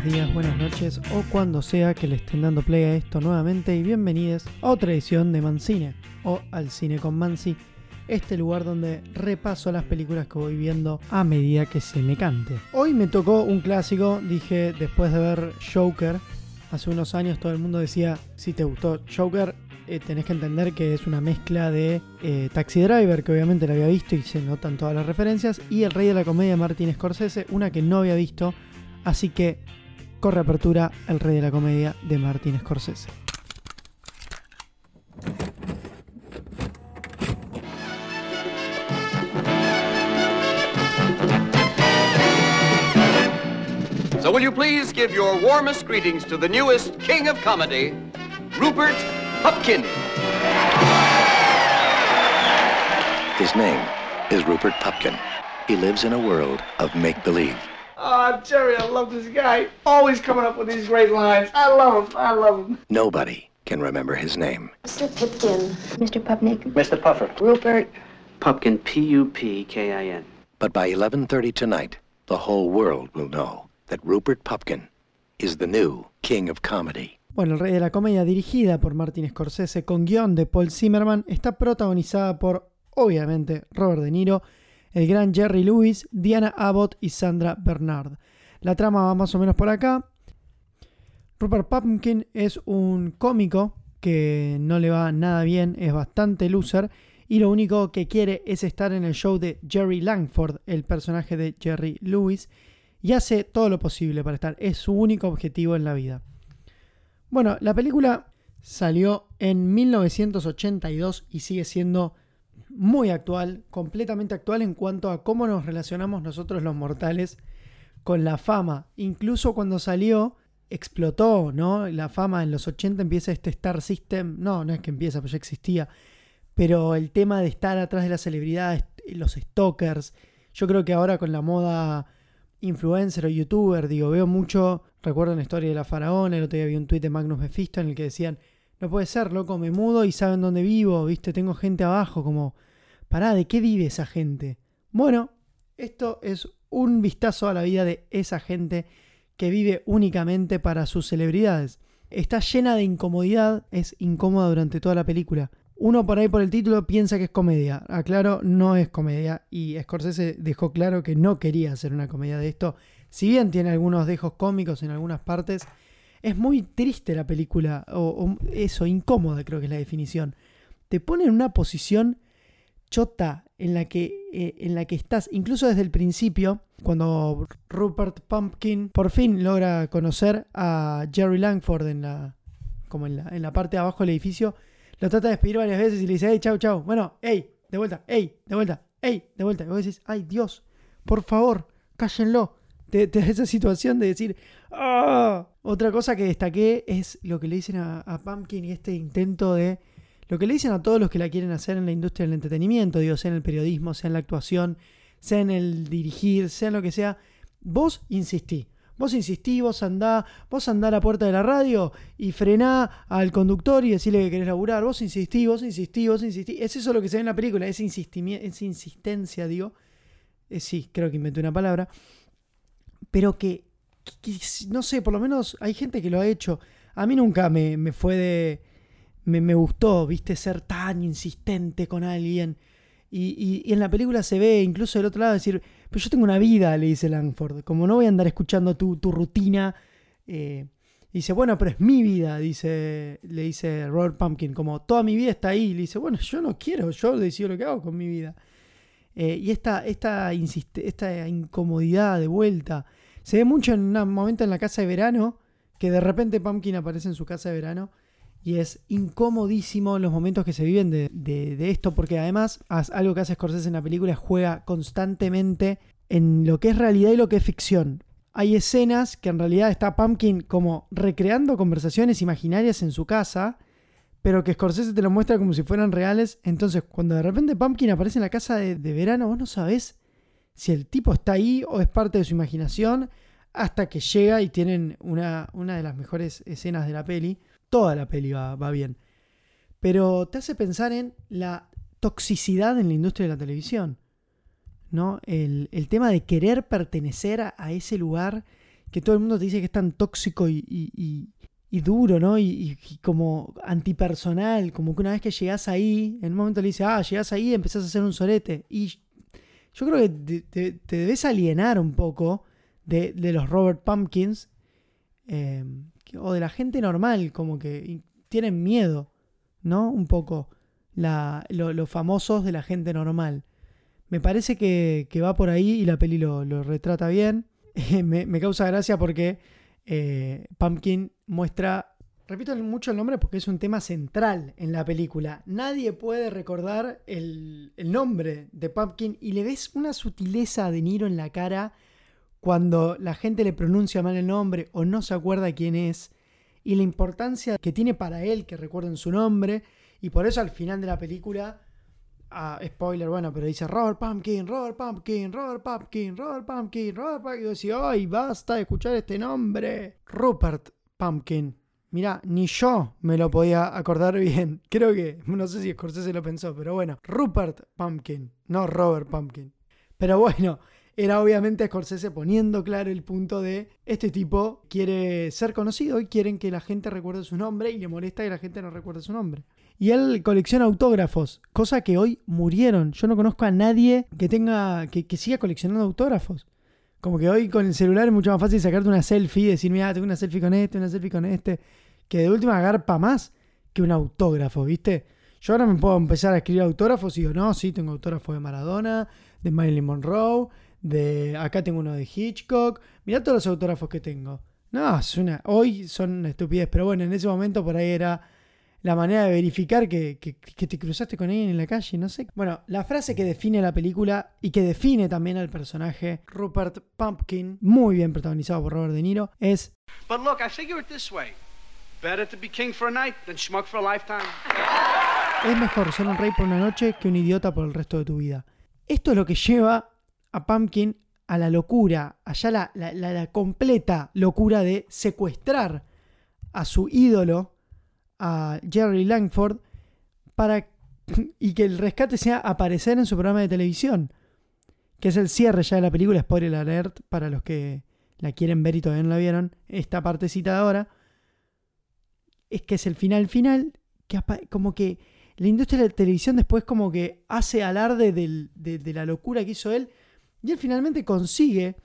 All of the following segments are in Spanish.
buenos días, buenas noches o cuando sea que le estén dando play a esto nuevamente y bienvenidos a otra edición de Mancine o al cine con Mansi, este lugar donde repaso las películas que voy viendo a medida que se me cante. Hoy me tocó un clásico, dije después de ver Joker, hace unos años todo el mundo decía, si te gustó Joker, eh, tenés que entender que es una mezcla de eh, Taxi Driver, que obviamente la había visto y se notan todas las referencias, y El Rey de la Comedia Martin Scorsese, una que no había visto, así que corre apertura El Rey de la Comedia de Martin Scorsese. So will you please give your warmest greetings to the newest king of comedy, Rupert Pupkin. His name is Rupert Pupkin. He lives in a world of make-believe. Oh, Jerry, I love this guy. Always coming up with these great lines. I love him. I love him. Nobody can remember his name. Mr. Pipkin. Mr. Pupnik. Mr. Puffer. Rupert. Pupkin, P-U-P-K-I-N. But by 11:30 tonight, the whole world will know that Rupert Pupkin is the new king of comedy. Bueno, El Rey de la Comedia, dirigida por Martin Scorsese con guión de Paul Zimmerman, está protagonizada por, obviamente, Robert De Niro, el gran Jerry Lewis, Diana Abbott y Sandra Bernard. La trama va más o menos por acá. Rupert Pumpkin es un cómico que no le va nada bien, es bastante loser y lo único que quiere es estar en el show de Jerry Langford, el personaje de Jerry Lewis, y hace todo lo posible para estar. Es su único objetivo en la vida. Bueno, la película salió en 1982 y sigue siendo muy actual, completamente actual en cuanto a cómo nos relacionamos nosotros los mortales con la fama. Incluso cuando salió, explotó, ¿no? La fama en los 80 empieza este Star System, no, no es que empieza, pues ya existía, pero el tema de estar atrás de las celebridades, los stalkers, yo creo que ahora con la moda influencer o youtuber, digo, veo mucho, recuerdo la historia de la faraona, el otro día vi un tuit de Magnus Mephisto en el que decían, no puede ser, loco, me mudo y saben dónde vivo, viste, tengo gente abajo, como, pará, ¿de qué vive esa gente? Bueno, esto es un vistazo a la vida de esa gente que vive únicamente para sus celebridades. Está llena de incomodidad, es incómoda durante toda la película. Uno por ahí por el título piensa que es comedia. Aclaro, no es comedia. Y Scorsese dejó claro que no quería hacer una comedia de esto. Si bien tiene algunos dejos cómicos en algunas partes, es muy triste la película. O, o eso, incómoda creo que es la definición. Te pone en una posición chota en la que, eh, en la que estás, incluso desde el principio, cuando Rupert Pumpkin por fin logra conocer a Jerry Langford en la, como en la, en la parte de abajo del edificio, lo trata de despedir varias veces y le dice, hey, chau, chau, bueno, hey, de vuelta, hey, de vuelta, hey, de vuelta. Y vos decís, ay, Dios, por favor, cállenlo. Te, te esa situación de decir, ah. Otra cosa que destaqué es lo que le dicen a Pumpkin y este intento de lo que le dicen a todos los que la quieren hacer en la industria del entretenimiento, digo, sea en el periodismo, sea en la actuación, sea en el dirigir, sea en lo que sea, vos insistí. Vos insistí, vos andá, vos andá a la puerta de la radio y frená al conductor y decirle que querés laburar. Vos insistí, vos insistí, vos insistí. Es eso lo que se ve en la película, esa, esa insistencia, digo. Eh, sí, creo que inventé una palabra. Pero que, que, no sé, por lo menos hay gente que lo ha hecho. A mí nunca me, me fue de me, me, gustó, viste, ser tan insistente con alguien. Y, y, en la película se ve incluso del otro lado decir, pero yo tengo una vida, le dice Langford, como no voy a andar escuchando tu, tu rutina. Eh, dice, bueno, pero es mi vida, dice, le dice Robert Pumpkin, como toda mi vida está ahí. Le dice, bueno, yo no quiero, yo decido lo que hago con mi vida. Eh, y esta, esta, esta incomodidad de vuelta se ve mucho en un momento en la casa de verano, que de repente Pumpkin aparece en su casa de verano y es incomodísimo los momentos que se viven de, de, esto, porque además algo que hace Scorsese en la película juega constantemente en lo que es realidad y lo que es ficción. Hay escenas que en realidad está Pumpkin como recreando conversaciones imaginarias en su casa, pero que Scorsese te lo muestra como si fueran reales. Entonces, cuando de repente Pumpkin aparece en la casa de, de verano, vos no sabés si el tipo está ahí o es parte de su imaginación, hasta que llega y tienen una, una de las mejores escenas de la peli toda la peli va, va, bien. Pero te hace pensar en la toxicidad en la industria de la televisión. ¿no? El, el tema de querer pertenecer a, ese lugar que todo el mundo te dice que es tan tóxico y, y- duro, ¿no? Y, como antipersonal, como que una vez que llegás ahí, en un momento le dice, ah, llegás ahí y empezás a hacer un sorete. Y yo creo que te, debes alienar un poco de, de los Robert Pumpkins eh, o de la gente normal, como que tienen miedo, ¿no? Un poco la, lo- los famosos de la gente normal. Me parece que, que va por ahí y la peli lo, lo retrata bien. me, me causa gracia porque eh, Pumpkin muestra, repito mucho el nombre porque es un tema central en la película. Nadie puede recordar el, el nombre de Pumpkin y le ves una sutileza De Niro en la cara cuando la gente le pronuncia mal el nombre o no se acuerda quién es y la importancia que tiene para él que recuerden su nombre y por eso al final de la película ah, spoiler bueno pero dice Robert Pumpkin Robert Pumpkin Robert Pumpkin Robert Pumpkin Robert Pumpkin y yo decía ay basta de escuchar este nombre Rupert Pumpkin Mirá, ni yo me lo podía acordar bien. Creo que, no sé si Scorsese lo pensó, pero bueno, Rupert Pumpkin, no Robert Pumpkin. Pero bueno, era obviamente Scorsese poniendo claro el punto de este tipo quiere ser conocido y quieren que la gente recuerde su nombre y le molesta que la gente no recuerde su nombre. Y él colecciona autógrafos, cosa que hoy murieron. Yo no conozco a nadie que tenga que, que siga coleccionando autógrafos. Como que hoy con el celular es mucho más fácil sacarte una selfie y decir, mira, tengo una selfie con este, una selfie con este, que de última agarpa más que un autógrafo, ¿viste? Yo ahora me puedo empezar a escribir autógrafos y digo, no, sí, tengo autógrafo de Maradona, de Marilyn Monroe, de acá tengo uno de Hitchcock. Mirá todos los autógrafos que tengo. No, es una, hoy son una estupidez, pero bueno, en ese momento por ahí era la manera de verificar que, que- que te cruzaste con alguien en la calle, no sé. Bueno, la frase que define la película y que define también al personaje Rupert Pumpkin, muy bien protagonizado por Robert De Niro, es But look, I figure it this way. Better to be king for a night than schmuck for a lifetime. Es mejor ser un rey por una noche que un idiota por el resto de tu vida. Esto es lo que lleva a Pumpkin a la locura, allá la, la- la- completa locura de secuestrar a su ídolo, a Jerry Langford, para y que el rescate sea aparecer en su programa de televisión, que es el cierre ya de la película, spoiler alert para los que la quieren ver y todavía no la vieron, esta partecita de ahora, es que es el final final, que como que la industria de la televisión después como que hace alarde del- de, de la locura que hizo él y él finalmente consigue,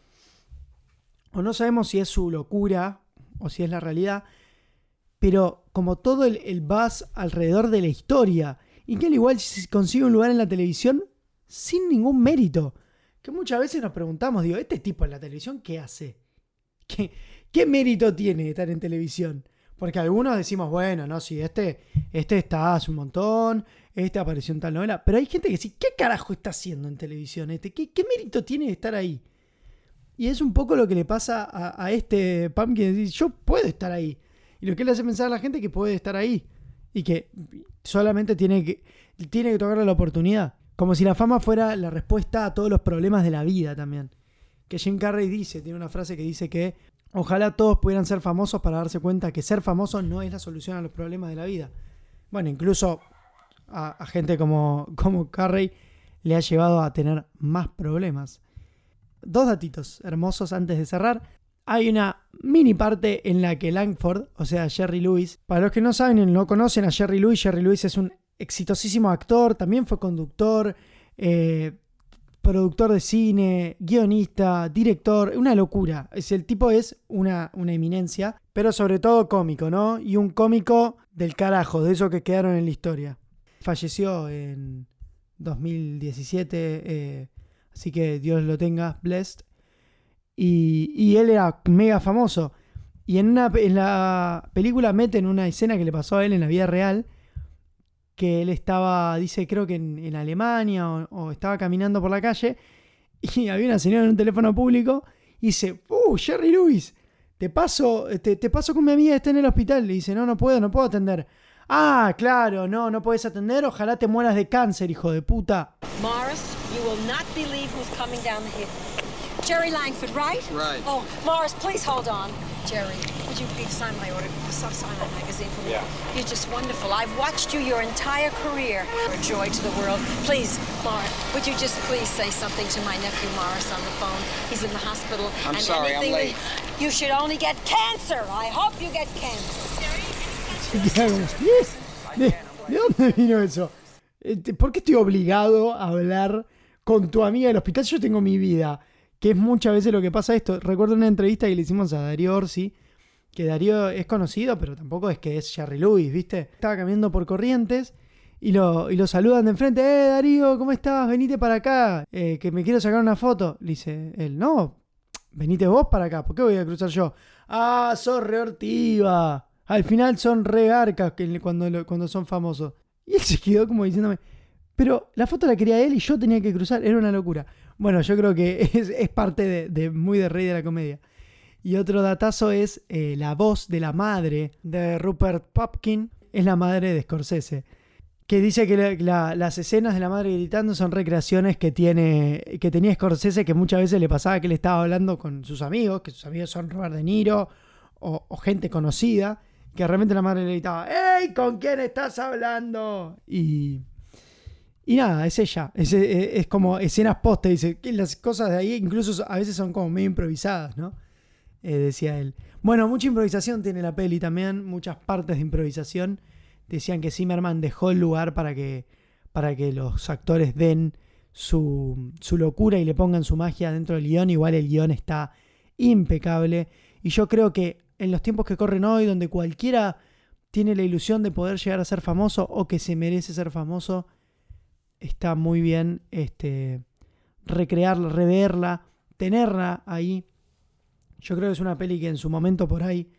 o no sabemos si es su locura o si es la realidad, pero como todo el, el buzz alrededor de la historia y que él igual consigue un lugar en la televisión sin ningún mérito. Que muchas veces nos preguntamos, digo, ¿este tipo en la televisión qué hace? ¿Qué, qué mérito tiene estar en televisión? Porque algunos decimos, bueno, no, sí, este, este está hace un montón, este apareció en tal novela. Pero hay gente que dice, ¿qué carajo está haciendo en televisión este? ¿Qué, mérito tiene de estar ahí? Y es un poco lo que le pasa a, a este Pumpkin. Dice, yo puedo estar ahí. Y lo que le hace pensar a la gente es que puede estar ahí. Y que solamente tiene que, tiene que tocarle la oportunidad. Como si la fama fuera la respuesta a todos los problemas de la vida también. Que Jim Carrey dice, tiene una frase que dice que ojalá todos pudieran ser famosos para darse cuenta que ser famoso no es la solución a los problemas de la vida. Bueno, incluso a, gente como, como Carrey le ha llevado a tener más problemas. Dos datitos hermosos antes de cerrar. Hay una mini parte en la que Langford, o sea, Jerry Lewis, para los que no saben y no conocen a Jerry Lewis, Jerry Lewis es un exitosísimo actor, también fue conductor, eh, productor de cine, guionista, director, una locura. Es, el tipo es una, una eminencia, pero sobre todo cómico, ¿no? Y un cómico del carajo, de esos que quedaron en la historia. Falleció en 2017, eh, así que Dios lo tenga, blessed. Y, y él era mega famoso. Y en, una, en la película meten una escena que le pasó a él en la vida real, que él estaba, dice, creo que en, en Alemania o, o estaba caminando por la calle y había una señora en un teléfono público y dice, ¡Uh, Jerry Lewis! Te paso, te, te paso con mi amiga, está en el hospital. Le dice, no, no puedo, no puedo atender. Ah, claro, no, no puedes atender, ojalá te mueras de cáncer, hijo de puta. Morris, you will not believe who's coming down the hill. Jerry Langford, right? Right. Oh, Morris, please hold on. Jerry, would you please sign my order? Sign my magazine for me. Yeah. You're just wonderful. I've watched you your entire career. You're a joy to the world. Please, Morris, would you just please say something to my nephew Morris on the phone? He's in the hospital. I'm and sorry, I'm late. that- You should only get cancer. I hope you get cancer. Y queda como, ¿De, de dónde vino eso? ¿Por qué estoy obligado a hablar con tu amiga del hospital? Yo tengo mi vida, que es muchas veces lo que pasa esto. Recuerdo una entrevista que le hicimos a Darío Orsi, que Darío es conocido, pero tampoco es que es Jerry Lewis, ¿viste? Estaba caminando por Corrientes y lo, y lo saludan de enfrente. ¡Eh, Darío, ¿cómo estás? Venite para acá, eh, que me quiero sacar una foto. Le dice él, no, venite vos para acá, ¿por qué voy a cruzar yo? Ah, sos re hortiva. Al final son re garcas que- cuando, cuando son famosos. Y él se quedó como diciéndome, pero la foto la quería él y yo tenía que cruzar, era una locura. Bueno, yo creo que es, parte de, muy de rey de la comedia. Y otro datazo es eh, la voz de la madre de Rupert Pupkin, es la madre de Scorsese. Que dice que la- la- las escenas de la madre gritando son recreaciones que, tiene, que tenía Scorsese, que muchas veces le pasaba que él estaba hablando con sus amigos, que sus amigos son Robert De Niro o, o gente conocida, que realmente la madre le gritaba, ¡Ey! ¿Con quién estás hablando? Y, y nada, es ella. Es, es- como escenas poste. Dice las cosas de ahí incluso a veces son como medio improvisadas, ¿no? Eh, decía él. Bueno, mucha improvisación tiene la peli también, muchas partes de improvisación. Decían que Zimmerman dejó el lugar para que, para que los actores den su, su locura y le pongan su magia dentro del guion. Igual el guion está impecable. Y yo creo que en los tiempos que corren hoy, donde cualquiera tiene la ilusión de poder llegar a ser famoso o que se merece ser famoso, está muy bien este, recrearla, reverla, tenerla ahí. Yo creo que es una peli que en su momento por ahí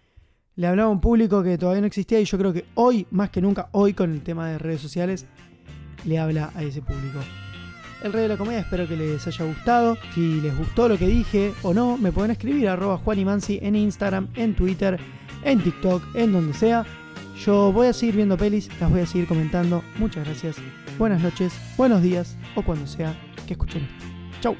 le hablaba a un público que todavía no existía y yo creo que hoy, más que nunca, hoy con el tema de redes sociales, le habla a ese público. El Rey de la Comedia espero que les haya gustado. Si les gustó lo que dije o no, me pueden escribir arroba Juan y Mansi en Instagram, en Twitter, en TikTok, en donde sea. Yo voy a seguir viendo pelis, las voy a seguir comentando. Muchas gracias. Buenas noches, buenos días o cuando sea que escuchen. Chau.